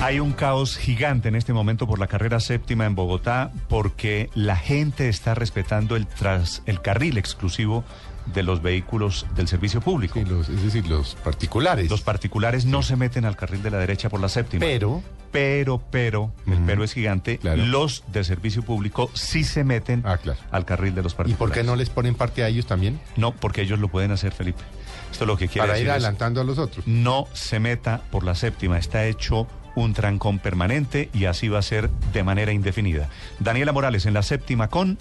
Hay un caos gigante en este momento por la carrera séptima en Bogotá porque la gente está respetando el, tras, el carril exclusivo de los vehículos del servicio público. Sí, los- es decir, los particulares. Los particulares no se meten al carril de la derecha por la séptima. Pero, Pero, pero, el pero es gigante, Claro. los de servicio público sí se meten Ah, claro. al carril de los ¿y particulares. por qué no les ponen parte a ellos también? No, porque ellos lo pueden hacer, Felipe. Esto lo que quiere Para decir ir es, adelantando a los otros. no se meta por la séptima, está hecho un trancón permanente y así va a ser de manera indefinida. Daniela Morales en la séptima con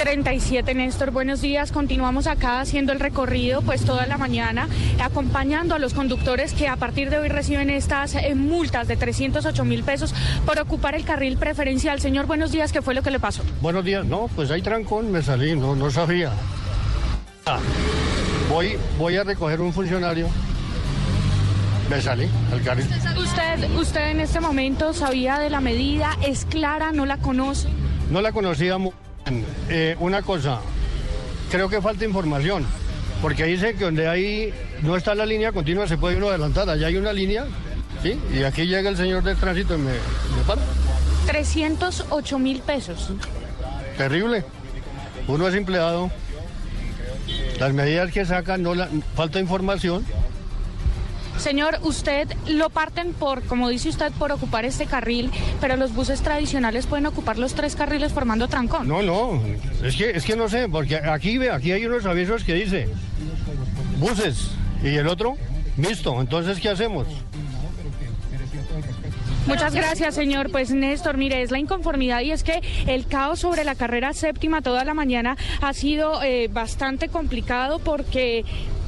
37, Néstor, buenos días. Continuamos acá haciendo el recorrido pues toda la mañana, acompañando a los conductores que a partir de hoy reciben estas eh, multas de 308 mil pesos por ocupar el carril preferencial. Señor, buenos días, ¿qué fue lo que le pasó? Buenos días. No, pues hay trancón, me salí, no, no sabía. Ah, voy, voy a recoger un funcionario. Me salí al. Usted, usted en este momento sabía de la medida, es clara, no la conoce. No la conocía muy bien. Eh, una cosa, creo que falta información. Porque dice que donde ahí no está la línea continua se puede uno adelantar. Allá hay una línea, ¿sí? Y aquí llega el señor del tránsito y me, me para. 308 mil pesos. Terrible. Uno es empleado. Las medidas que sacan, no la, falta información. Señor, usted lo parten por, como dice usted, por ocupar este carril, pero los buses tradicionales pueden ocupar los tres carriles formando trancón. No, no, es que, es que no sé, porque aquí ve, aquí hay unos avisos que dice buses y el otro mixto. Entonces, ¿qué hacemos? Muchas gracias, señor. Pues Néstor, mire, es la inconformidad y es que el caos sobre la carrera séptima toda la mañana ha sido eh, bastante complicado porque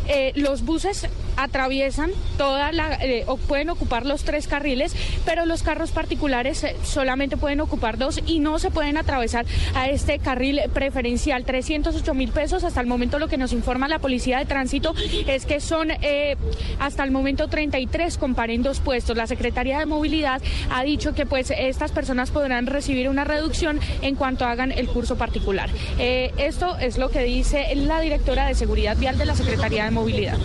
eh, los buses atraviesan toda la, eh, o pueden ocupar los tres carriles, pero los carros particulares eh, solamente pueden ocupar dos y no se pueden atravesar a este carril preferencial. 308 mil pesos hasta el momento lo que nos informa la policía de tránsito es que son eh, hasta el momento 33 comparendos puestos. La Secretaría de Movilidad ha dicho que pues estas personas podrán recibir una reducción en cuanto hagan el curso particular. Esto es lo que dice la directora de Seguridad Vial de la Secretaría de Movilidad.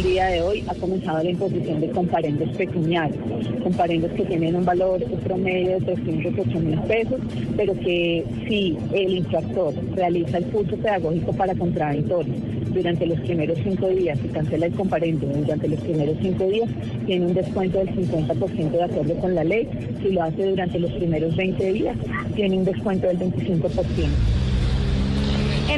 El día de hoy ha comenzado la imposición de comparendos pecuniarios, comparendos que tienen un valor promedio de 308 mil pesos, pero que si el infractor realiza el curso pedagógico para contraventorios durante los primeros cinco días y cancela el comparendo durante los primeros cinco días, tiene un descuento del 50% de acuerdo con la ley. Si lo hace durante los primeros 20 días, tiene un descuento del 25%.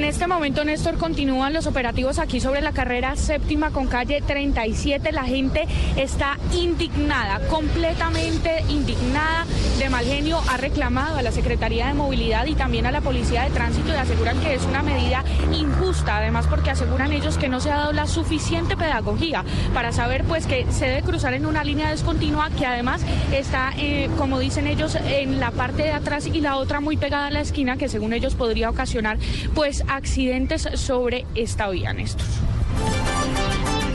En este momento, Néstor, continúan los operativos aquí sobre la carrera séptima con calle 37. La gente está indignada, completamente indignada, de mal genio. Ha reclamado a la Secretaría de Movilidad y también a la Policía de Tránsito y aseguran que es una medida injusta, además porque aseguran ellos que no se ha dado la suficiente pedagogía para saber pues que se debe cruzar en una línea descontinua que además está, eh, como dicen ellos, en la parte de atrás y la otra muy pegada a la esquina que según ellos podría ocasionar pues accidentes sobre esta vía, Néstor.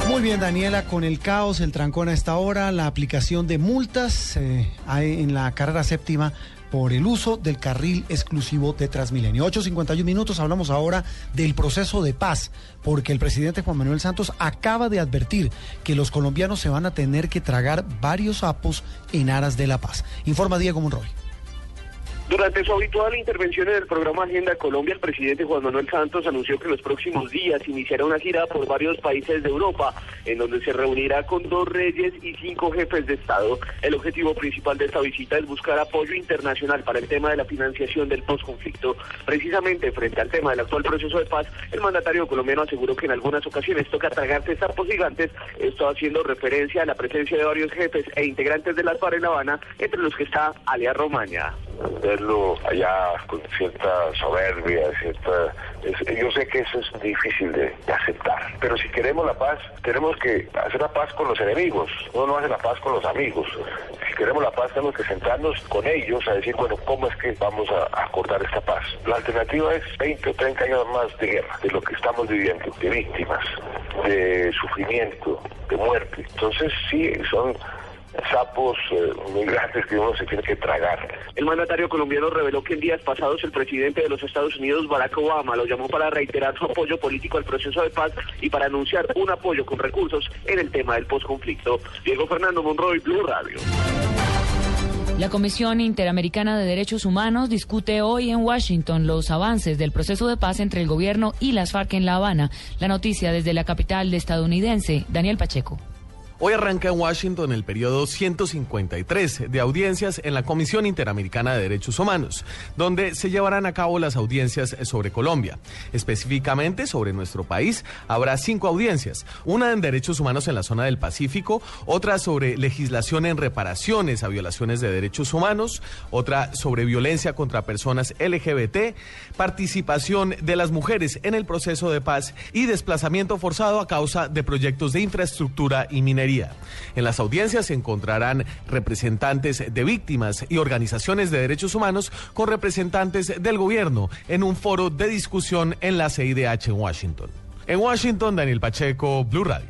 Muy bien, Daniela, con el caos, el trancón a esta hora, la aplicación de multas eh, en la carrera séptima por el uso del carril exclusivo de Transmilenio. 8.51 minutos, hablamos ahora del proceso de paz, porque el presidente Juan Manuel Santos acaba de advertir que los colombianos se van a tener que tragar varios sapos en aras de la paz. Informa Diego Monroy. Durante su habitual intervención en el programa Agenda Colombia, el presidente Juan Manuel Santos anunció que los próximos días iniciará una gira por varios países de Europa, en donde se reunirá con dos reyes y cinco jefes de Estado. El objetivo principal de esta visita es buscar apoyo internacional para el tema de la financiación del posconflicto. Precisamente frente al tema del actual proceso de paz, el mandatario colombiano aseguró que en algunas ocasiones toca tragarse sapos gigantes, esto haciendo referencia a la presencia de varios jefes e integrantes de las FARC en La Habana, entre los que está Alia Romaña allá con cierta soberbia, cierta... yo sé que eso es difícil de, de aceptar, pero si queremos la paz, tenemos que hacer la paz con los enemigos, uno no hace la paz con los amigos. Si queremos la paz, tenemos que sentarnos con ellos a decir, bueno, ¿cómo es que vamos a acordar esta paz? La alternativa es 20 o 30 años más de guerra, de lo que estamos viviendo, de víctimas, de sufrimiento, de muerte. Entonces, sí, son sapos eh, muy grandes que uno se tiene que tragar. El mandatario colombiano reveló que en días pasados el presidente de los Estados Unidos, Barack Obama, lo llamó para reiterar su apoyo político al proceso de paz y para anunciar un apoyo con recursos en el tema del posconflicto. Diego Fernando Monroy, Blue Radio. La Comisión Interamericana de Derechos Humanos discute hoy en Washington los avances del proceso de paz entre el gobierno y las FARC en La Habana. La noticia desde la capital estadounidense, Daniel Pacheco. Hoy arranca en Washington el periodo 153 de audiencias en la Comisión Interamericana de Derechos Humanos, donde se llevarán a cabo las audiencias sobre Colombia. Específicamente sobre nuestro país, habrá cinco audiencias, una en derechos humanos en la zona del Pacífico, otra sobre legislación en reparaciones a violaciones de derechos humanos, otra sobre violencia contra personas LGBT, participación de las mujeres en el proceso de paz y desplazamiento forzado a causa de proyectos de infraestructura y minería. En las audiencias se encontrarán representantes de víctimas y organizaciones de derechos humanos con representantes del gobierno en un foro de discusión en la CIDH en Washington. En Washington, Daniel Pacheco, Blue Radio.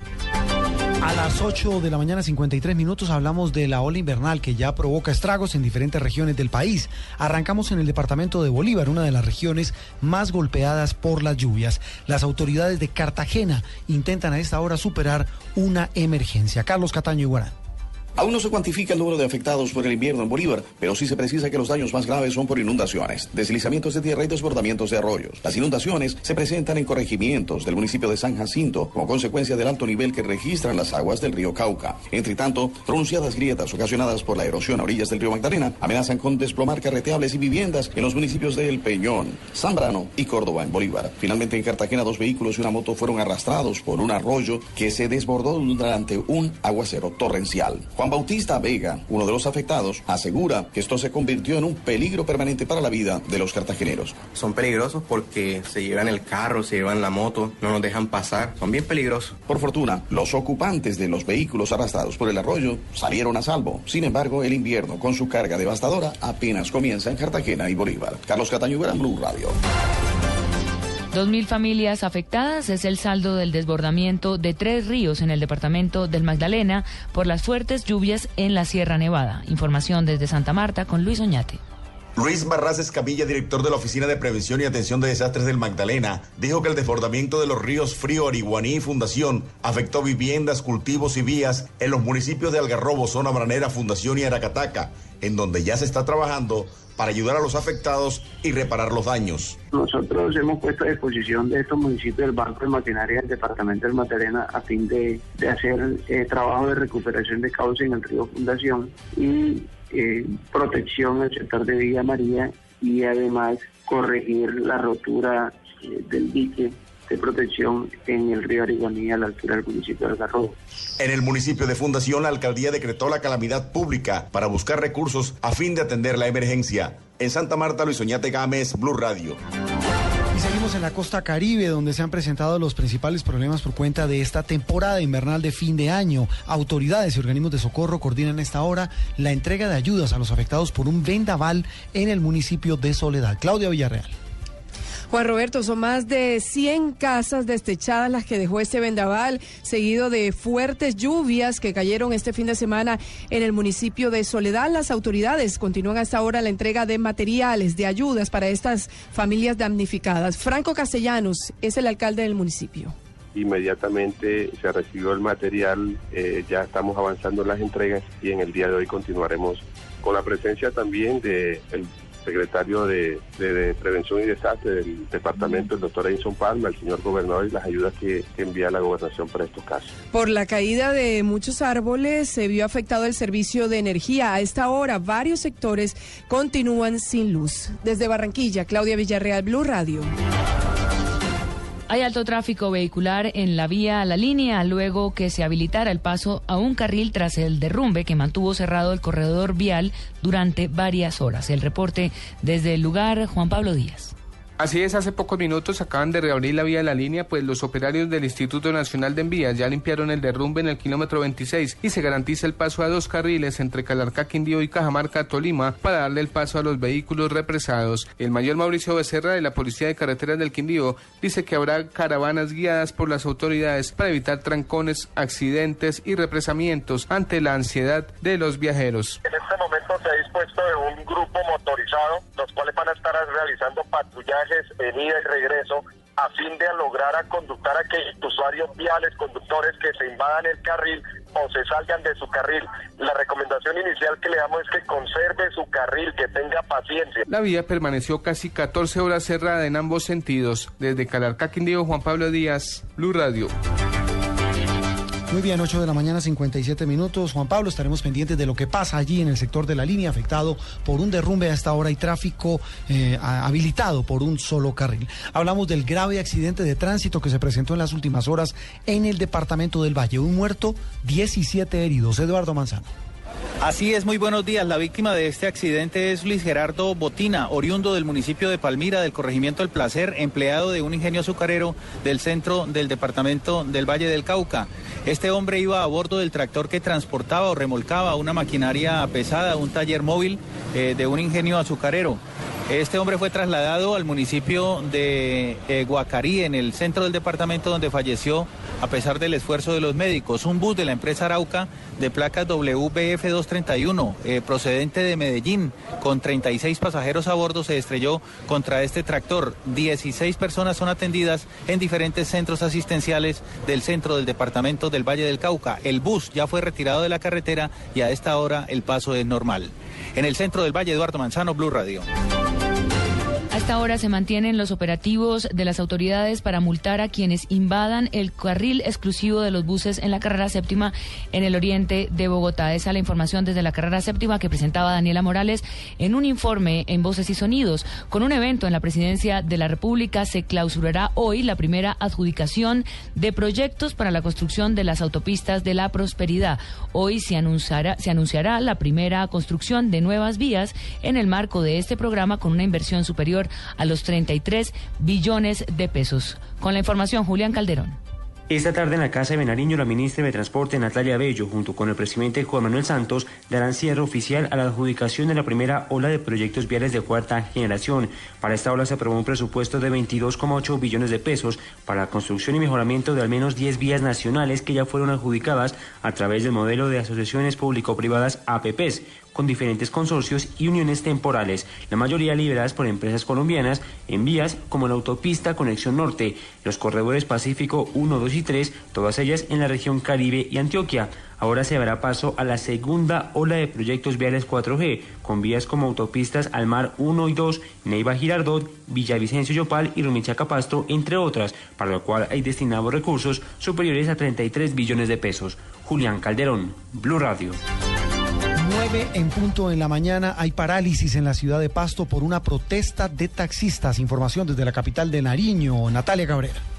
A las 8 de la mañana 53 minutos hablamos de la ola invernal que ya provoca estragos en diferentes regiones del país. Arrancamos en el departamento de Bolívar, una de las regiones más golpeadas por las lluvias. Las autoridades de Cartagena intentan a esta hora superar una emergencia. Carlos Cataño Iguarán. Aún no se cuantifica el número de afectados por el invierno en Bolívar, pero sí se precisa que los daños más graves son por inundaciones, deslizamientos de tierra y desbordamientos de arroyos. Las inundaciones se presentan en corregimientos del municipio de San Jacinto como consecuencia del alto nivel que registran las aguas del río Cauca. Entre tanto, pronunciadas grietas ocasionadas por la erosión a orillas del río Magdalena amenazan con desplomar carreteables y viviendas en los municipios de El Peñón, Zambrano y Córdoba en Bolívar. Finalmente en Cartagena dos vehículos y una moto fueron arrastrados por un arroyo que se desbordó durante un aguacero torrencial. Bautista Vega, uno de los afectados, asegura que esto se convirtió en un peligro permanente para la vida de los cartageneros. Son peligrosos porque se llevan el carro, se llevan la moto, no nos dejan pasar, son bien peligrosos. Por fortuna, los ocupantes de los vehículos arrastrados por el arroyo salieron a salvo. Sin embargo, el invierno con su carga devastadora apenas comienza en Cartagena y Bolívar. Carlos Cataño, Gran Blue Radio. Dos mil familias afectadas es el saldo del desbordamiento de tres ríos en el departamento del Magdalena por las fuertes lluvias en la Sierra Nevada. Información desde Santa Marta con Luis Oñate. Luis Barras Escamilla, director de la Oficina de Prevención y Atención de Desastres del Magdalena, dijo que el desbordamiento de los ríos Frío, Ariguaní y Fundación afectó viviendas, cultivos y vías en los municipios de Algarrobo, Zona Branera, Fundación y Aracataca, en donde ya se está trabajando para ayudar a los afectados y reparar los daños. Nosotros hemos puesto a disposición de estos municipios del Banco de Maquinaria del Departamento del Magdalena a fin de, hacer eh, trabajo de recuperación de cauce en el río Fundación y eh, protección al sector de Villa María y además corregir la rotura eh, del dique de protección en el río Ariguaní a la altura del municipio de Algarrobo. En el municipio de Fundación, la alcaldía decretó la calamidad pública para buscar recursos a fin de atender la emergencia. En Santa Marta, Luis Oñate Gámez, Blue Radio. En la costa caribe, donde se han presentado los principales problemas por cuenta de esta temporada invernal de fin de año. Autoridades y organismos de socorro coordinan esta hora la entrega de ayudas a los afectados por un vendaval en el municipio de Soledad. Claudia Villarreal. Juan Roberto, son más de 100 casas destechadas las que dejó este vendaval, seguido de fuertes lluvias que cayeron este fin de semana en el municipio de Soledad. Las autoridades continúan hasta ahora la entrega de materiales, de ayudas para estas familias damnificadas. Franco Castellanos es el alcalde del municipio inmediatamente se recibió el material, eh, ya estamos avanzando en las entregas y en el día de hoy continuaremos con la presencia también del secretario de, Prevención y Desastre del departamento, el doctor Edison Palma, el señor gobernador y las ayudas que, envía la gobernación para estos casos. Por la caída de muchos árboles se vio afectado el servicio de energía. A esta hora varios sectores continúan sin luz. Desde Barranquilla, Claudia Villarreal, Blue Radio. Hay alto tráfico vehicular en la vía a la línea luego que se habilitara el paso a un carril tras el derrumbe que mantuvo cerrado el corredor vial durante varias horas. El reporte desde el lugar, Juan Pablo Díaz. Así es, hace pocos minutos acaban de reabrir la vía de la línea, pues los operarios del Instituto Nacional de Envías ya limpiaron el derrumbe en el kilómetro 26 y se garantiza el paso a dos carriles entre Calarcá, Quindío y Cajamarca, Tolima, para darle el paso a los vehículos represados. El mayor Mauricio Becerra de la Policía de Carreteras del Quindío dice que habrá caravanas guiadas por las autoridades para evitar trancones, accidentes y represamientos ante la ansiedad de los viajeros. Momento se ha dispuesto de un grupo motorizado, los cuales van a estar realizando patrullaje en ida y regreso a fin de lograr a conductar a aquellos usuarios viales, conductores que se invadan el carril o se salgan de su carril. La recomendación inicial que le damos es que conserve su carril, que tenga paciencia. La vía permaneció casi 14 horas cerrada en ambos sentidos. Desde Calarcá, Quindío, Juan Pablo Díaz, Blue Radio. Muy bien, 8 de la mañana, 57 minutos. Juan Pablo, estaremos pendientes de lo que pasa allí en el sector de la línea afectado por un derrumbe a esta hora y tráfico eh, habilitado por un solo carril. Hablamos del grave accidente de tránsito que se presentó en las últimas horas en el departamento del Valle. Un muerto, 17 heridos. Eduardo Manzano. Así es, muy buenos días. La víctima de este accidente es Luis Gerardo Botina, oriundo del municipio de Palmira, del corregimiento El Placer, empleado de un ingenio azucarero del centro del departamento del Valle del Cauca. Este hombre iba a bordo del tractor que transportaba o remolcaba una maquinaria pesada, un taller móvil eh, de un ingenio azucarero. Este hombre fue trasladado al municipio de eh, Guacarí, en el centro del departamento, donde falleció a pesar del esfuerzo de los médicos. Un bus de la empresa Arauca de placas WBF 231, eh, procedente de Medellín, con 36 pasajeros a bordo, se estrelló contra este tractor. 16 personas son atendidas en diferentes centros asistenciales del centro del departamento del Valle del Cauca. El bus ya fue retirado de la carretera y a esta hora el paso es normal. En el centro del Valle, Eduardo Manzano, Blue Radio. Esta hora se mantienen los operativos de las autoridades para multar a quienes invadan el carril exclusivo de los buses en la carrera séptima en el oriente de Bogotá. Esa es la información desde la carrera séptima que presentaba Daniela Morales en un informe en Voces y Sonidos. Con un evento en la presidencia de la República se clausurará hoy la primera adjudicación de proyectos para la construcción de las autopistas de la prosperidad. Hoy se anunciará, se anunciará la primera construcción de nuevas vías en el marco de este programa con una inversión superior a los 33 billones de pesos. Con la información, Julián Calderón. Esta tarde en la Casa de Benariño, la ministra de Transporte Natalia Bello, junto con el presidente Juan Manuel Santos, darán cierre oficial a la adjudicación de la primera ola de proyectos viales de cuarta generación. Para esta ola se aprobó un presupuesto de 22,8 billones de pesos para la construcción y mejoramiento de al menos 10 vías nacionales que ya fueron adjudicadas a través del modelo de asociaciones público-privadas APPs con diferentes consorcios y uniones temporales, la mayoría lideradas por empresas colombianas, en vías como la autopista Conexión Norte, los corredores Pacífico 1, 2 y 3, todas ellas en la región Caribe y Antioquia. Ahora se dará paso a la segunda ola de proyectos viales 4G, con vías como autopistas Almar 1 y 2, Neiva Girardot, Villavicencio Yopal y Rumichaca Pasto, entre otras, para lo cual hay destinados recursos superiores a 33 billones de pesos. Julián Calderón, Blue Radio. 9 en punto en la mañana hay parálisis en la ciudad de Pasto por una protesta de taxistas. Información desde la capital de Nariño, Natalia Cabrera.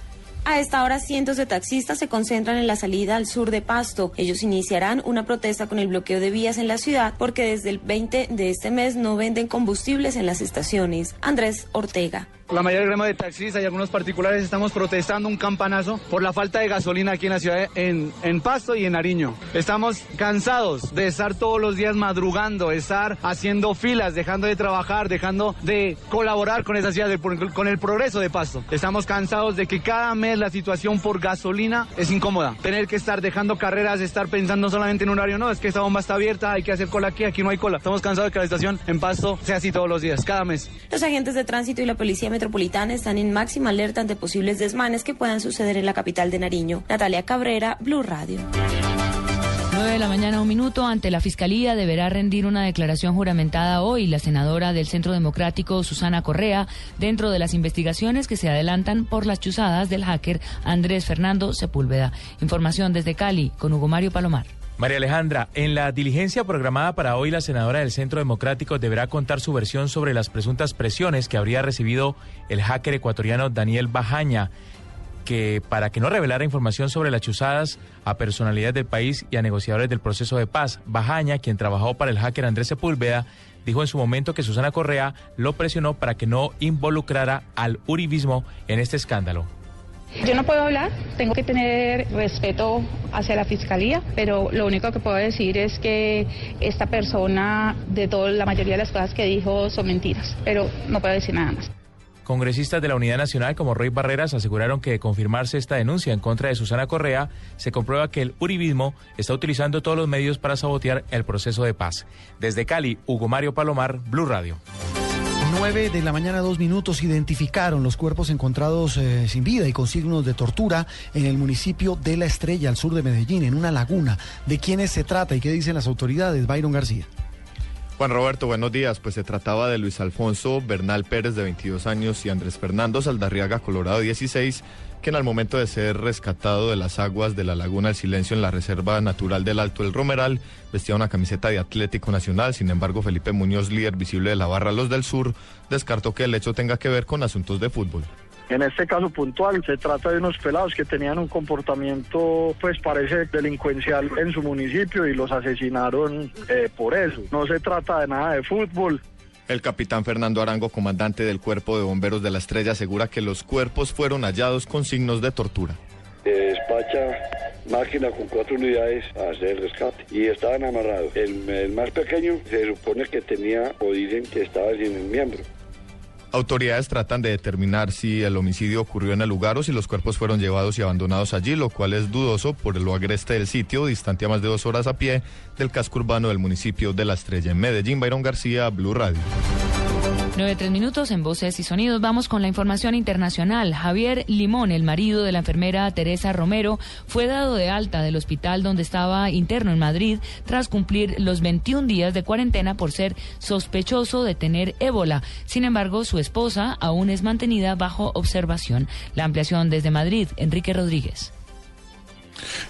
A esta hora, cientos de taxistas se concentran en la salida al sur de Pasto. Ellos iniciarán una protesta con el bloqueo de vías en la ciudad porque desde el 20 de este mes no venden combustibles en las estaciones. Andrés Ortega. La mayor de taxistas y algunos particulares estamos protestando un campanazo por la falta de gasolina aquí en la ciudad, en, en Pasto y en Nariño. Estamos cansados de estar todos los días madrugando, estar haciendo filas, dejando de trabajar, dejando de colaborar con esa ciudad, con el progreso de Pasto. Estamos cansados de que cada mes la situación por gasolina es incómoda. Tener que estar dejando carreras, estar pensando solamente en un horario, no, es que esta bomba está abierta, hay que hacer cola aquí, aquí no hay cola. Estamos cansados de que la estación en Pasto sea así todos los días, cada mes. Los agentes de tránsito y la policía metropolitana están en máxima alerta ante posibles desmanes que puedan suceder en la capital de Nariño. Natalia Cabrera, Blue Radio. 9 de la mañana, un minuto. Ante la Fiscalía deberá rendir una declaración juramentada hoy la senadora del Centro Democrático, Susana Correa, dentro de las investigaciones que se adelantan por las chuzadas del hacker Andrés Fernando Sepúlveda. Información desde Cali con Hugo Mario Palomar. María Alejandra, en la diligencia programada para hoy, la senadora del Centro Democrático deberá contar su versión sobre las presuntas presiones que habría recibido el hacker ecuatoriano Daniel Bajaña, que para que no revelara información sobre las chuzadas a personalidades del país y a negociadores del proceso de paz. Bajaña, quien trabajó para el hacker Andrés Sepúlveda, dijo en su momento que Susana Correa lo presionó para que no involucrara al uribismo en este escándalo. Yo no puedo hablar, tengo que tener respeto hacia la fiscalía, pero lo único que puedo decir es que esta persona, de toda la mayoría de las cosas que dijo, son mentiras, pero no puedo decir nada más. Congresistas de la Unidad Nacional como Roy Barreras aseguraron que de confirmarse esta denuncia en contra de Susana Correa, se comprueba que el uribismo está utilizando todos los medios para sabotear el proceso de paz. Desde Cali, Hugo Mario Palomar, Blue Radio. 9 de la mañana, dos minutos, identificaron los cuerpos encontrados eh, sin vida y con signos de tortura en el municipio de La Estrella, al sur de Medellín, en una laguna. ¿De quiénes se trata y qué dicen las autoridades? Byron García. Juan Roberto, buenos días. Pues se trataba de Luis Alfonso Bernal Pérez, de 22 años, y Andrés Fernando Saldarriaga, Colorado, 16, que en el momento de ser rescatado de las aguas de la Laguna del Silencio en la Reserva Natural del Alto El Romeral, vestía una camiseta de Atlético Nacional. Sin embargo, Felipe Muñoz, líder visible de la barra Los del Sur, descartó que el hecho tenga que ver con asuntos de fútbol. En este caso puntual se trata de unos pelados que tenían un comportamiento, pues parece delincuencial en su municipio y los asesinaron eh, por eso. No se trata de nada de fútbol. El capitán Fernando Arango, comandante del Cuerpo de Bomberos de la Estrella, asegura que los cuerpos fueron hallados con signos de tortura. Se despacha máquina con cuatro unidades a hacer el rescate y estaban amarrados. El, el más pequeño se supone que tenía o dicen que estaba sin el miembro. Autoridades tratan de determinar si el homicidio ocurrió en el lugar o si los cuerpos fueron llevados y abandonados allí, lo cual es dudoso por lo agreste del sitio, distante a más de dos horas a pie del casco urbano del municipio de La Estrella. En Medellín, Byron García, Blue Radio. 9 minutos en Voces y Sonidos. Vamos con la información internacional. Javier Limón, el marido de la enfermera Teresa Romero, fue dado de alta del hospital donde estaba interno en Madrid tras cumplir los 21 días de cuarentena por ser sospechoso de tener ébola. Sin embargo, su esposa aún es mantenida bajo observación. La ampliación desde Madrid, Enrique Rodríguez.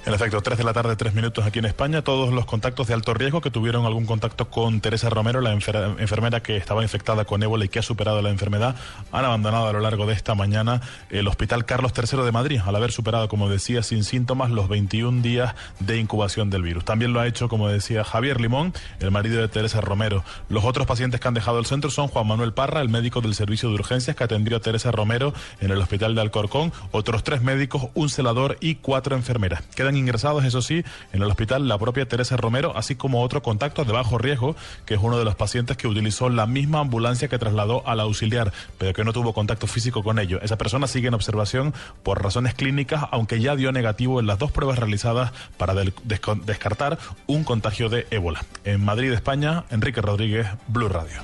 En efecto, 3 de la tarde, 3 minutos aquí en España. Todos los contactos de alto riesgo que tuvieron algún contacto con Teresa Romero, la enfermera que estaba infectada con ébola y que ha superado la enfermedad, han abandonado a lo largo de esta mañana el Hospital Carlos III de Madrid, al haber superado, como decía, sin síntomas los 21 días de incubación del virus. También lo ha hecho, como decía Javier Limón, el marido de Teresa Romero. Los otros pacientes que han dejado el centro son Juan Manuel Parra, el médico del servicio de urgencias que atendió a Teresa Romero en el Hospital de Alcorcón, otros tres médicos, un celador y cuatro enfermeras. Quedan ingresados, eso sí, en el hospital la propia Teresa Romero, así como otro contacto de bajo riesgo, que es uno de los pacientes que utilizó la misma ambulancia que trasladó al auxiliar, pero que no tuvo contacto físico con ello. Esa persona sigue en observación por razones clínicas, aunque ya dio negativo en las dos pruebas realizadas para descartar un contagio de ébola. En Madrid, España, Enrique Rodríguez, Blue Radio.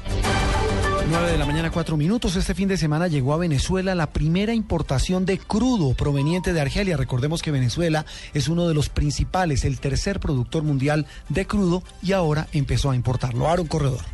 9 de la mañana, 4 minutos. Este fin de semana llegó a Venezuela la primera importación de crudo proveniente de Argelia. Recordemos que Venezuela es uno de los principales, el tercer productor mundial de crudo y ahora empezó a importarlo. Aaron Corredor.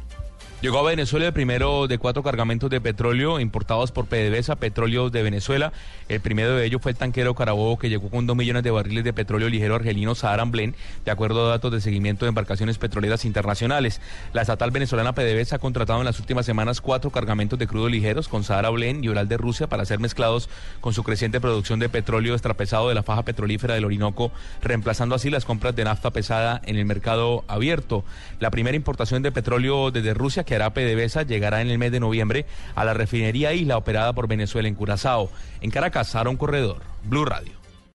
Llegó a Venezuela el primero de cuatro cargamentos de petróleo importados por PDVSA, Petróleo de Venezuela. El primero de ellos fue el tanquero Carabobo, que llegó con dos millones de barriles de petróleo ligero argelino Saharan Blend, de acuerdo a datos de seguimiento de embarcaciones petroleras internacionales. La estatal venezolana PDVSA ha contratado en las últimas semanas cuatro cargamentos de crudo ligeros con Sahara Blend y Oral de Rusia para ser mezclados con su creciente producción de petróleo extrapesado de la faja petrolífera del Orinoco, reemplazando así las compras de nafta pesada en el mercado abierto. La primera importación de petróleo desde Rusia que hará PDVSA llegará en el mes de noviembre a la refinería Isla operada por Venezuela en Curazao. En Caracas, un Corredor, Blue Radio.